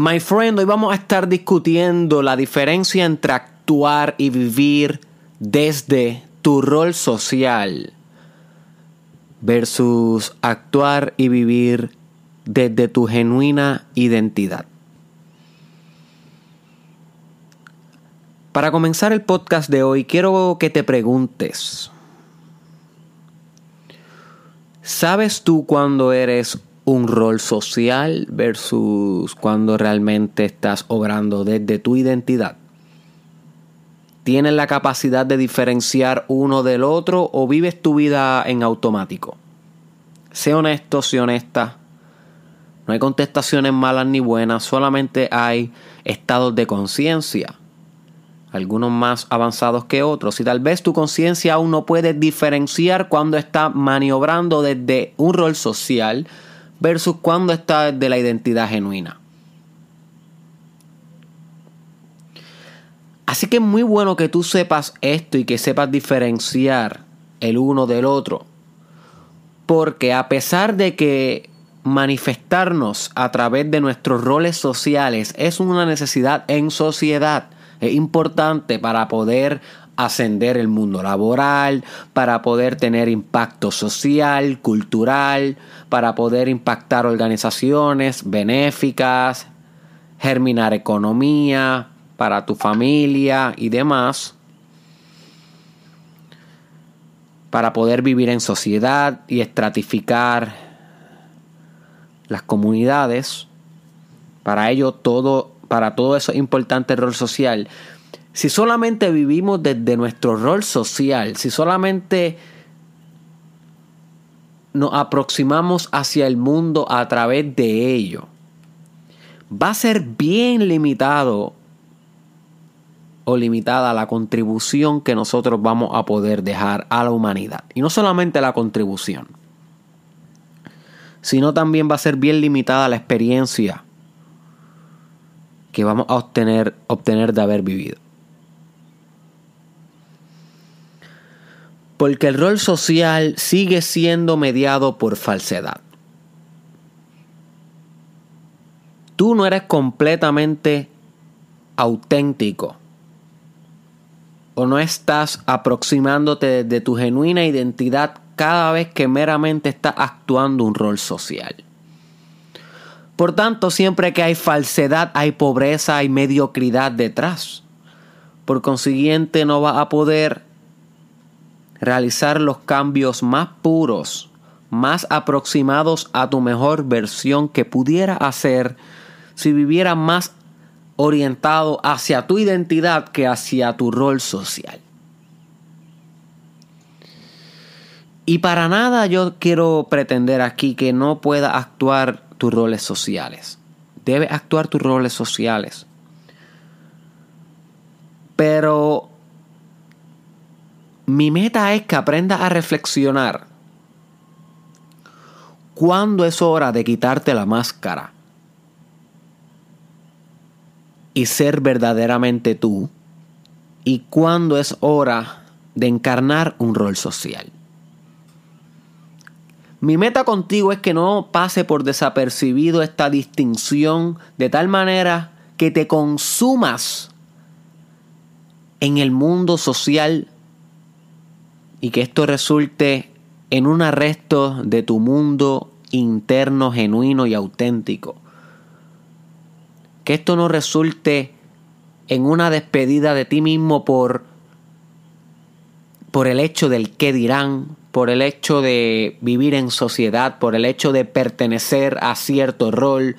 My friend, hoy vamos a estar discutiendo la diferencia entre actuar y vivir desde tu rol social versus actuar y vivir desde tu genuina identidad. Para comenzar el podcast de hoy, quiero que te preguntes, ¿sabes tú cuando eres un rol social versus cuando realmente estás obrando desde tu identidad? ¿Tienes la capacidad de diferenciar uno del otro o vives tu vida en automático? Sé honesto, sé honesta. No hay contestaciones malas ni buenas, solamente hay estados de conciencia algunos más avanzados que otros. Y tal vez tu conciencia aún no puede diferenciar cuando está maniobrando desde un rol social versus cuando está desde la identidad genuina. Así que es muy bueno que tú sepas esto y que sepas diferenciar el uno del otro. Porque a pesar de que manifestarnos a través de nuestros roles sociales es una necesidad en sociedad, es importante para poder ascender el mundo laboral, para poder tener impacto social, cultural, para poder impactar organizaciones benéficas, germinar economía para tu familia y demás, para poder vivir en sociedad y estratificar las comunidades. Para ello todo para todo eso es importante el rol social. Si solamente vivimos desde nuestro rol social, si solamente nos aproximamos hacia el mundo a través de ello, va a ser bien limitado o limitada la contribución que nosotros vamos a poder dejar a la humanidad. Y no solamente la contribución, sino también va a ser bien limitada la experiencia que vamos a obtener, obtener de haber vivido. Porque el rol social sigue siendo mediado por falsedad. Tú no eres completamente auténtico o no estás aproximándote de tu genuina identidad cada vez que meramente estás actuando un rol social. Por tanto, siempre que hay falsedad, hay pobreza, hay mediocridad detrás. Por consiguiente, no vas a poder realizar los cambios más puros, más aproximados a tu mejor versión que pudiera hacer si viviera más orientado hacia tu identidad que hacia tu rol social. Y para nada yo quiero pretender aquí que no pueda actuar tus roles sociales. Debes actuar tus roles sociales. Pero mi meta es que aprendas a reflexionar. Cuándo es hora de quitarte la máscara y ser verdaderamente tú. Y cuándo es hora de encarnar un rol social. Mi meta contigo es que no pase por desapercibido esta distinción de tal manera que te consumas en el mundo social y que esto resulte en un arresto de tu mundo interno, genuino y auténtico. Que esto no resulte en una despedida de ti mismo por, por el hecho del qué dirán, por el hecho de vivir en sociedad, por el hecho de pertenecer a cierto rol,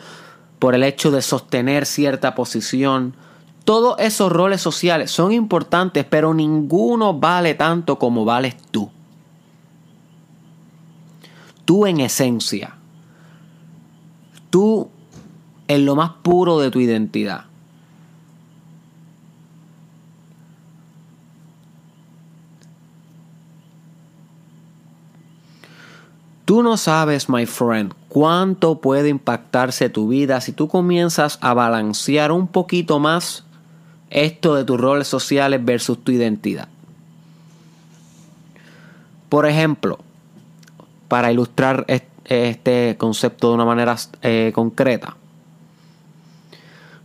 por el hecho de sostener cierta posición. Todos esos roles sociales son importantes, pero ninguno vale tanto como vales tú. Tú en esencia. Tú en lo más puro de tu identidad. Tú no sabes, my friend, cuánto puede impactarse tu vida si tú comienzas a balancear un poquito más esto de tus roles sociales versus tu identidad. Por ejemplo, para ilustrar este concepto de una manera eh, concreta,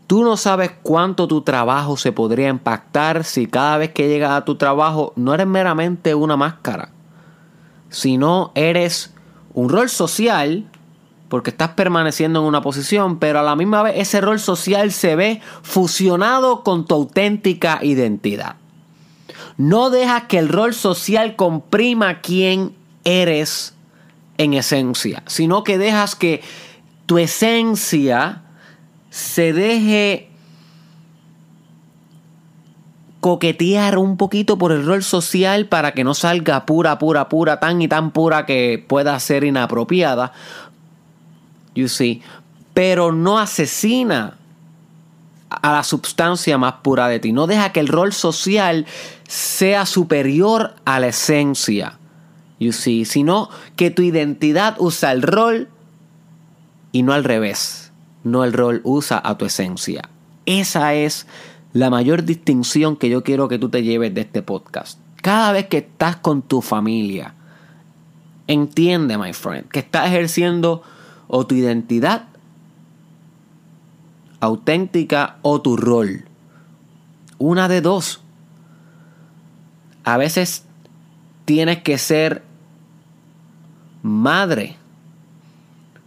Tú no sabes cuánto tu trabajo se podría impactar si cada vez que llegas a tu trabajo no eres meramente una máscara, sino eres un rol social porque estás permaneciendo en una posición, pero a la misma vez ese rol social se ve fusionado con tu auténtica identidad. No dejas que el rol social comprima quién eres en esencia, sino que dejas que tu esencia se deje coquetear un poquito por el rol social para que no salga pura, pura, pura, tan y tan pura que pueda ser inapropiada, you see, pero no asesina a la sustancia más pura de ti. No deja que el rol social sea superior a la esencia, you see, sino que tu identidad usa el rol y no al revés. No el rol usa a tu esencia. Esa es la mayor distinción que yo quiero que tú te lleves de este podcast. Cada vez que estás con tu familia, entiende, my friend, que estás ejerciendo o tu identidad auténtica o tu rol. Una de dos. A veces tienes que ser madre,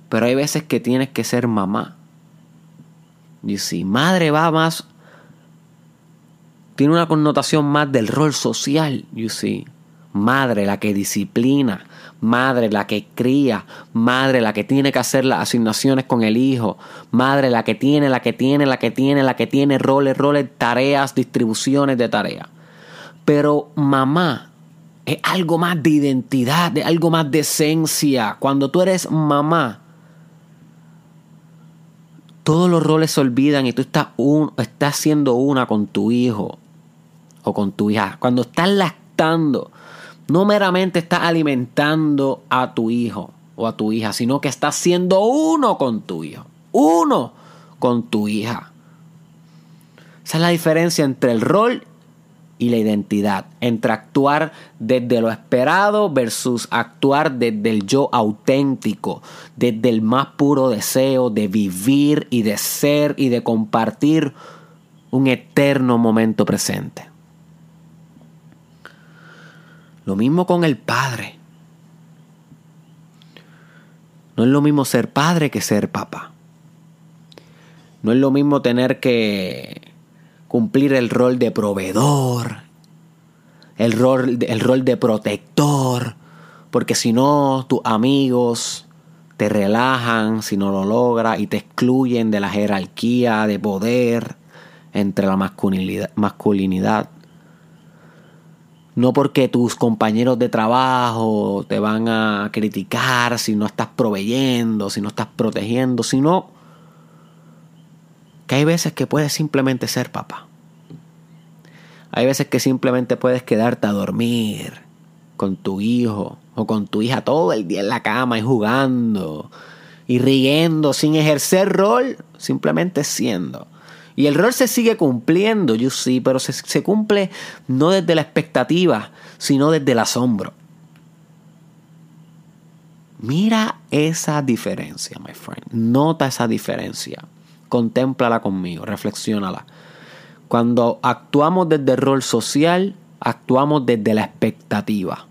pero hay veces que tienes que ser mamá. Y si madre va más, tiene una connotación más del rol social, you see. Madre, la que disciplina, madre la que cría, madre la que tiene que hacer las asignaciones con el hijo, madre la que tiene, la que tiene, la que tiene, la que tiene roles, roles, tareas, distribuciones de tareas. Pero mamá es algo más de identidad, de algo más de esencia. Cuando tú eres mamá, todos los roles se olvidan y tú estás, un, estás siendo una con tu hijo o con tu hija. Cuando estás lactando, no meramente estás alimentando a tu hijo o a tu hija, sino que estás siendo uno con tu hijo, uno con tu hija. Esa es la diferencia entre el rol y la identidad, entre actuar desde lo esperado versus actuar desde el yo auténtico, desde el más puro deseo de vivir y de ser y de compartir un eterno momento presente. Lo mismo con el padre. No es lo mismo ser padre que ser papá. No es lo mismo tener que cumplir el rol de proveedor, el rol, el rol de protector, porque si no, tus amigos te relajan si no lo logras y te excluyen de la jerarquía de poder entre la masculinidad. masculinidad no porque tus compañeros de trabajo te van a criticar si no estás proveyendo, si no estás protegiendo, sino que hay veces que puedes simplemente ser papá. Hay veces que simplemente puedes quedarte a dormir con tu hijo o con tu hija todo el día en la cama y jugando y riendo sin ejercer rol, simplemente siendo. Y el rol se sigue cumpliendo, yo sí, pero se, cumple no desde la expectativa, sino desde el asombro. Mira esa diferencia, my friend. Nota esa diferencia. Contémplala conmigo, reflexiónala. Cuando actuamos desde el rol social, actuamos desde la expectativa.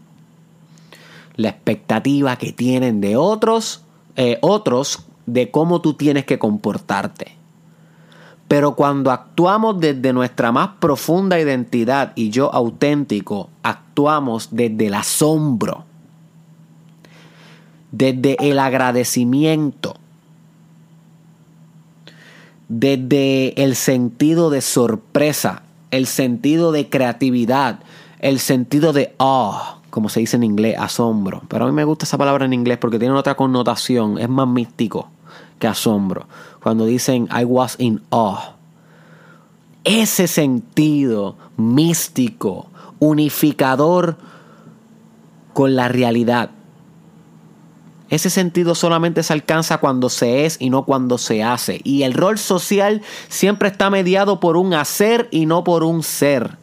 La expectativa que tienen de otros, eh, otros de cómo tú tienes que comportarte. Pero cuando actuamos desde nuestra más profunda identidad y yo auténtico, actuamos desde el asombro, desde el agradecimiento, desde el sentido de sorpresa, el sentido de creatividad, el sentido de awe, como se dice en inglés, asombro. Pero a mí me gusta esa palabra en inglés porque tiene otra connotación, es más místico que asombro. Cuando dicen I was in awe. Ese sentido místico, unificador con la realidad. Ese sentido solamente se alcanza cuando se es y no cuando se hace. Y el rol social siempre está mediado por un hacer y no por un ser.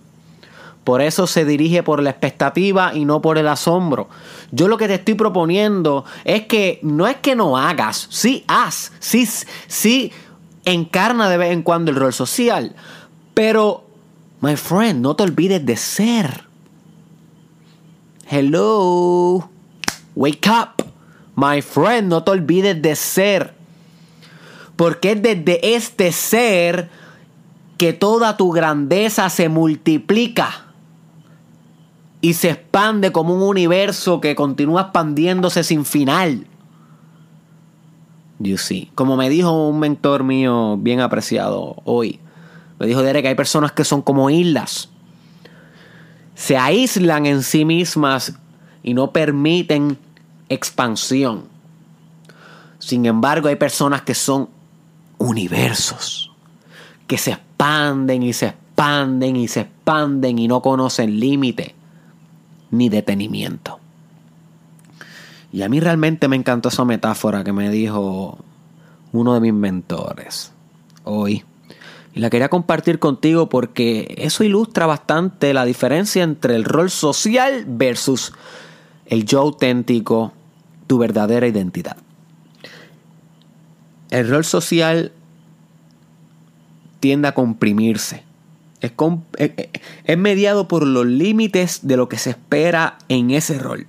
Por eso se dirige por la expectativa y no por el asombro. Yo lo que te estoy proponiendo es que no es que no hagas, sí haz, sí, sí encarna de vez en cuando el rol social. Pero, my friend, no te olvides de ser. Hello. Wake up. My friend, no te olvides de ser. Porque es desde este ser que toda tu grandeza se multiplica y se expande como un universo que continúa expandiéndose sin final. You see. Como me dijo un mentor mío bien apreciado hoy, me dijo Derek, hay personas que son como islas. Se aíslan en sí mismas y no permiten expansión. Sin embargo, hay personas que son universos, que se expanden y se expanden y se expanden y no conocen límite ni detenimiento. Y a mí realmente me encantó esa metáfora que me dijo uno de mis mentores hoy. Y la quería compartir contigo porque eso ilustra bastante la diferencia entre el rol social versus el yo auténtico, tu verdadera identidad. El rol social tiende a comprimirse. Es, eh, eh, es, mediado por los límites de lo que se espera en ese rol.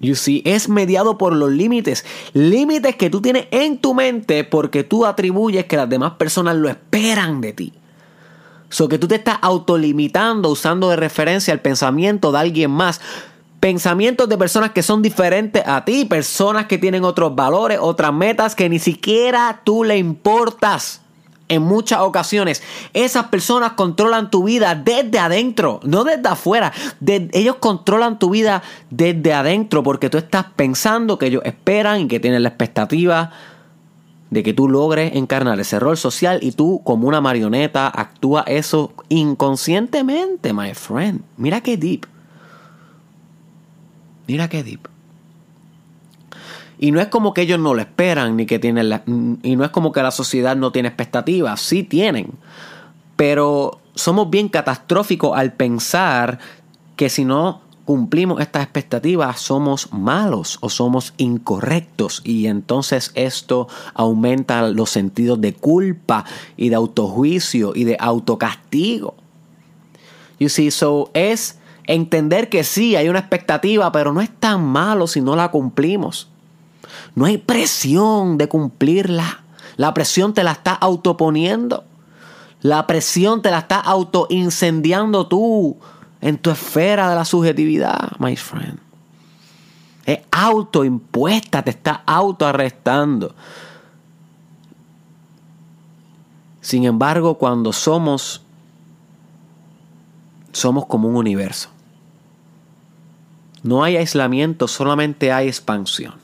You see, es mediado por los límites. Límites que tú tienes en tu mente porque tú atribuyes que las demás personas lo esperan de ti. So que tú te estás autolimitando usando de referencia el pensamiento de alguien más pensamientos de personas que son diferentes a ti, personas que tienen otros valores, otras metas que ni siquiera tú le importas. En muchas ocasiones, esas personas controlan tu vida desde adentro, no desde afuera. ellos controlan tu vida desde adentro porque tú estás pensando que ellos esperan y que tienen la expectativa de que tú logres encarnar ese rol social y tú como una marioneta actúa eso inconscientemente, my friend. Mira qué deep. Mira qué deep. Y no es como que ellos no lo esperan, ni que tienen la, y no es como que la sociedad no tiene expectativas, sí tienen. Pero somos bien catastróficos al pensar que si no cumplimos estas expectativas somos malos o somos incorrectos y entonces esto aumenta los sentidos de culpa y de autojuicio y de autocastigo. You see, so es Entender que sí, hay una expectativa, pero no es tan malo si no la cumplimos. No hay presión de cumplirla. La presión te la está autoponiendo. La presión te la está autoincendiando tú en tu esfera de la subjetividad, my friend. Es autoimpuesta, te está autoarrestando. Sin embargo, cuando somos, somos como un universo. No hay aislamiento, solamente hay expansión.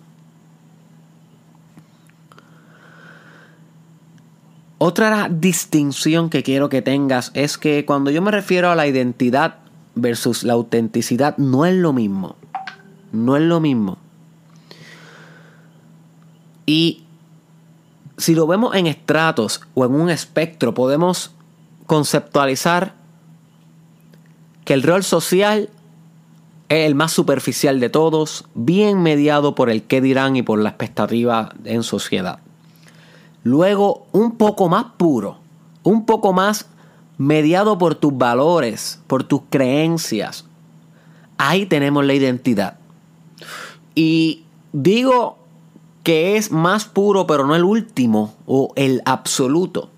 Otra distinción que quiero que tengas es que cuando yo me refiero a la identidad versus la autenticidad, no es lo mismo. No es lo mismo. Y si lo vemos en estratos o en un espectro, podemos conceptualizar que el rol social es el más superficial de todos, bien mediado por el qué dirán y por la expectativa en sociedad. Luego, un poco más puro, un poco más mediado por tus valores, por tus creencias. Ahí tenemos la identidad. Y digo que es más puro, pero no el último o el absoluto.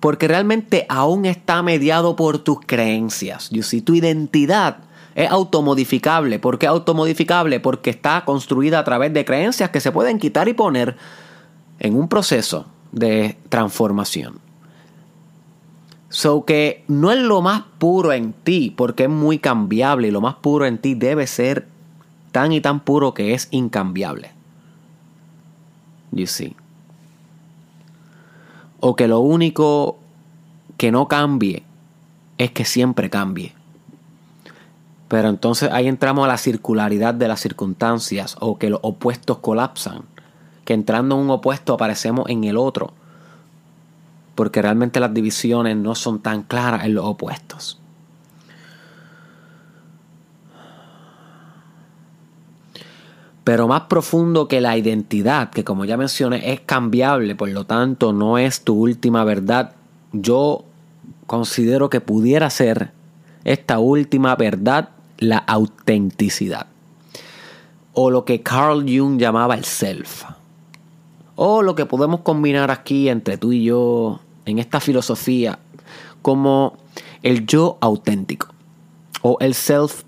Porque realmente aún está mediado por tus creencias. Y si tu identidad es automodificable. ¿Por qué automodificable? Porque está construida a través de creencias que se pueden quitar y poner en un proceso de transformación. So que no es lo más puro en ti, porque es muy cambiable y lo más puro en ti debe ser tan y tan puro que es incambiable. You see. O que lo único que no cambie es que siempre cambie. Pero entonces ahí entramos a la circularidad de las circunstancias o que los opuestos colapsan. Que entrando en un opuesto aparecemos en el otro. Porque realmente las divisiones no son tan claras en los opuestos. pero más profundo que la identidad, que como ya mencioné es cambiable, por lo tanto no es tu última verdad, yo considero que pudiera ser esta última verdad la autenticidad, o lo que Carl Jung llamaba el self, o lo que podemos combinar aquí entre tú y yo en esta filosofía como el yo auténtico, o el self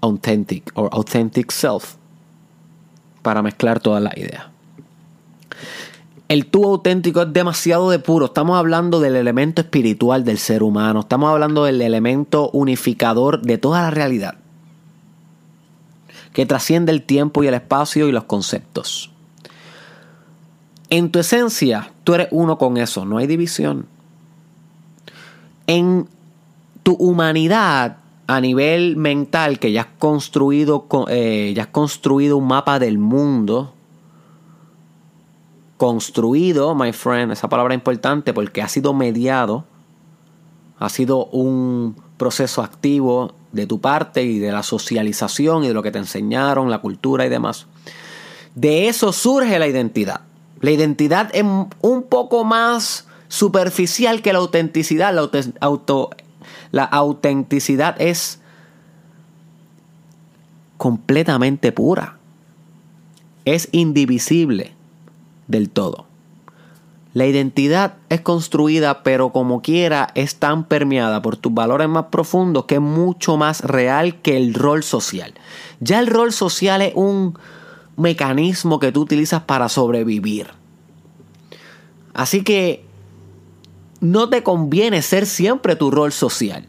authentic, o authentic self para mezclar todas las ideas. El tú auténtico es demasiado de puro. Estamos hablando del elemento espiritual del ser humano. Estamos hablando del elemento unificador de toda la realidad. Que trasciende el tiempo y el espacio y los conceptos. En tu esencia, tú eres uno con eso. No hay división. En tu humanidad, a nivel mental que ya has construido, eh, ya has construido un mapa del mundo. Construido, my friend, esa palabra es importante porque ha sido mediado, ha sido un proceso activo de tu parte y de la socialización y de lo que te enseñaron, la cultura y demás. De eso surge la identidad. La identidad es un poco más superficial que la autenticidad. La, autenticidad es completamente pura. Es indivisible del todo. La identidad es construida, pero como quiera es tan permeada por tus valores más profundos que es mucho más real que el rol social. Ya el rol social es un mecanismo que tú utilizas para sobrevivir. Así que no te conviene ser siempre tu rol social.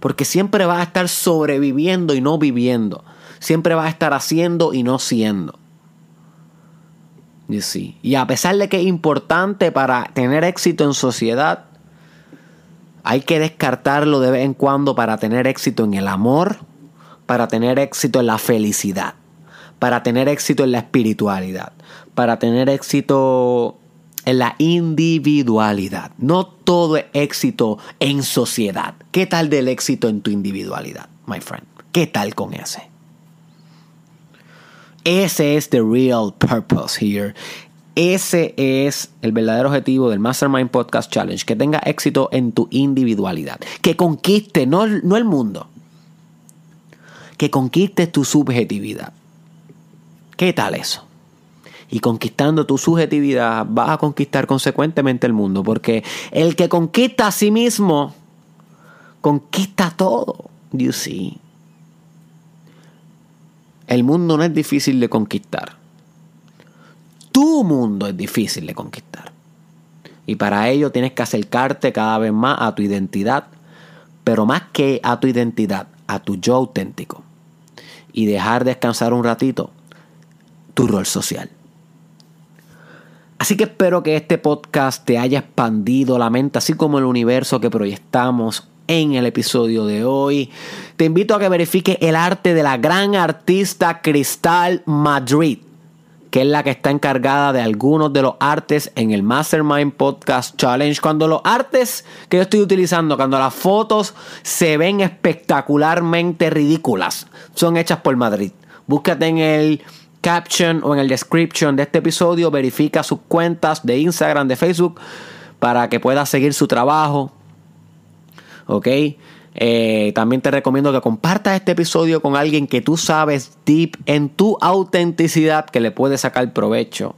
Porque siempre vas a estar sobreviviendo y no viviendo. Siempre vas a estar haciendo y no siendo. Y a pesar de que es importante para tener éxito en sociedad, hay que descartarlo de vez en cuando para tener éxito en el amor, para tener éxito en la felicidad, para tener éxito en la espiritualidad, para tener éxito en la individualidad. No todo es éxito en sociedad. ¿Qué tal del éxito en tu individualidad, my friend? ¿Qué tal con ese? Ese es the real purpose here. Ese es el verdadero objetivo del Mastermind Podcast Challenge, que tenga éxito en tu individualidad, que conquiste no, no el mundo, que conquiste tu subjetividad. ¿Qué tal eso? y conquistando tu subjetividad, vas a conquistar consecuentemente el mundo. Porque el que conquista a sí mismo, conquista todo. You see. El mundo no es difícil de conquistar. Tu mundo es difícil de conquistar. Y para ello tienes que acercarte cada vez más a tu identidad, pero más que a tu identidad, a tu yo auténtico. Y dejar descansar un ratito tu rol social. Así que espero que este podcast te haya expandido la mente, así como el universo que proyectamos en el episodio de hoy. Te invito a que verifiques el arte de la gran artista Cristal Madrid, que es la que está encargada de algunos de los artes en el Mastermind Podcast Challenge. Cuando los artes que yo estoy utilizando, cuando las fotos se ven espectacularmente ridículas, son hechas por Madrid. Búscate en el caption o en el description de este episodio, verifica sus cuentas de Instagram, de Facebook, para que puedas seguir su trabajo. ¿Ok? Eh, también te recomiendo que compartas este episodio con alguien que tú sabes deep en tu autenticidad que le puede sacar provecho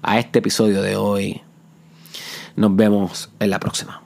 a este episodio de hoy. Nos vemos en la próxima.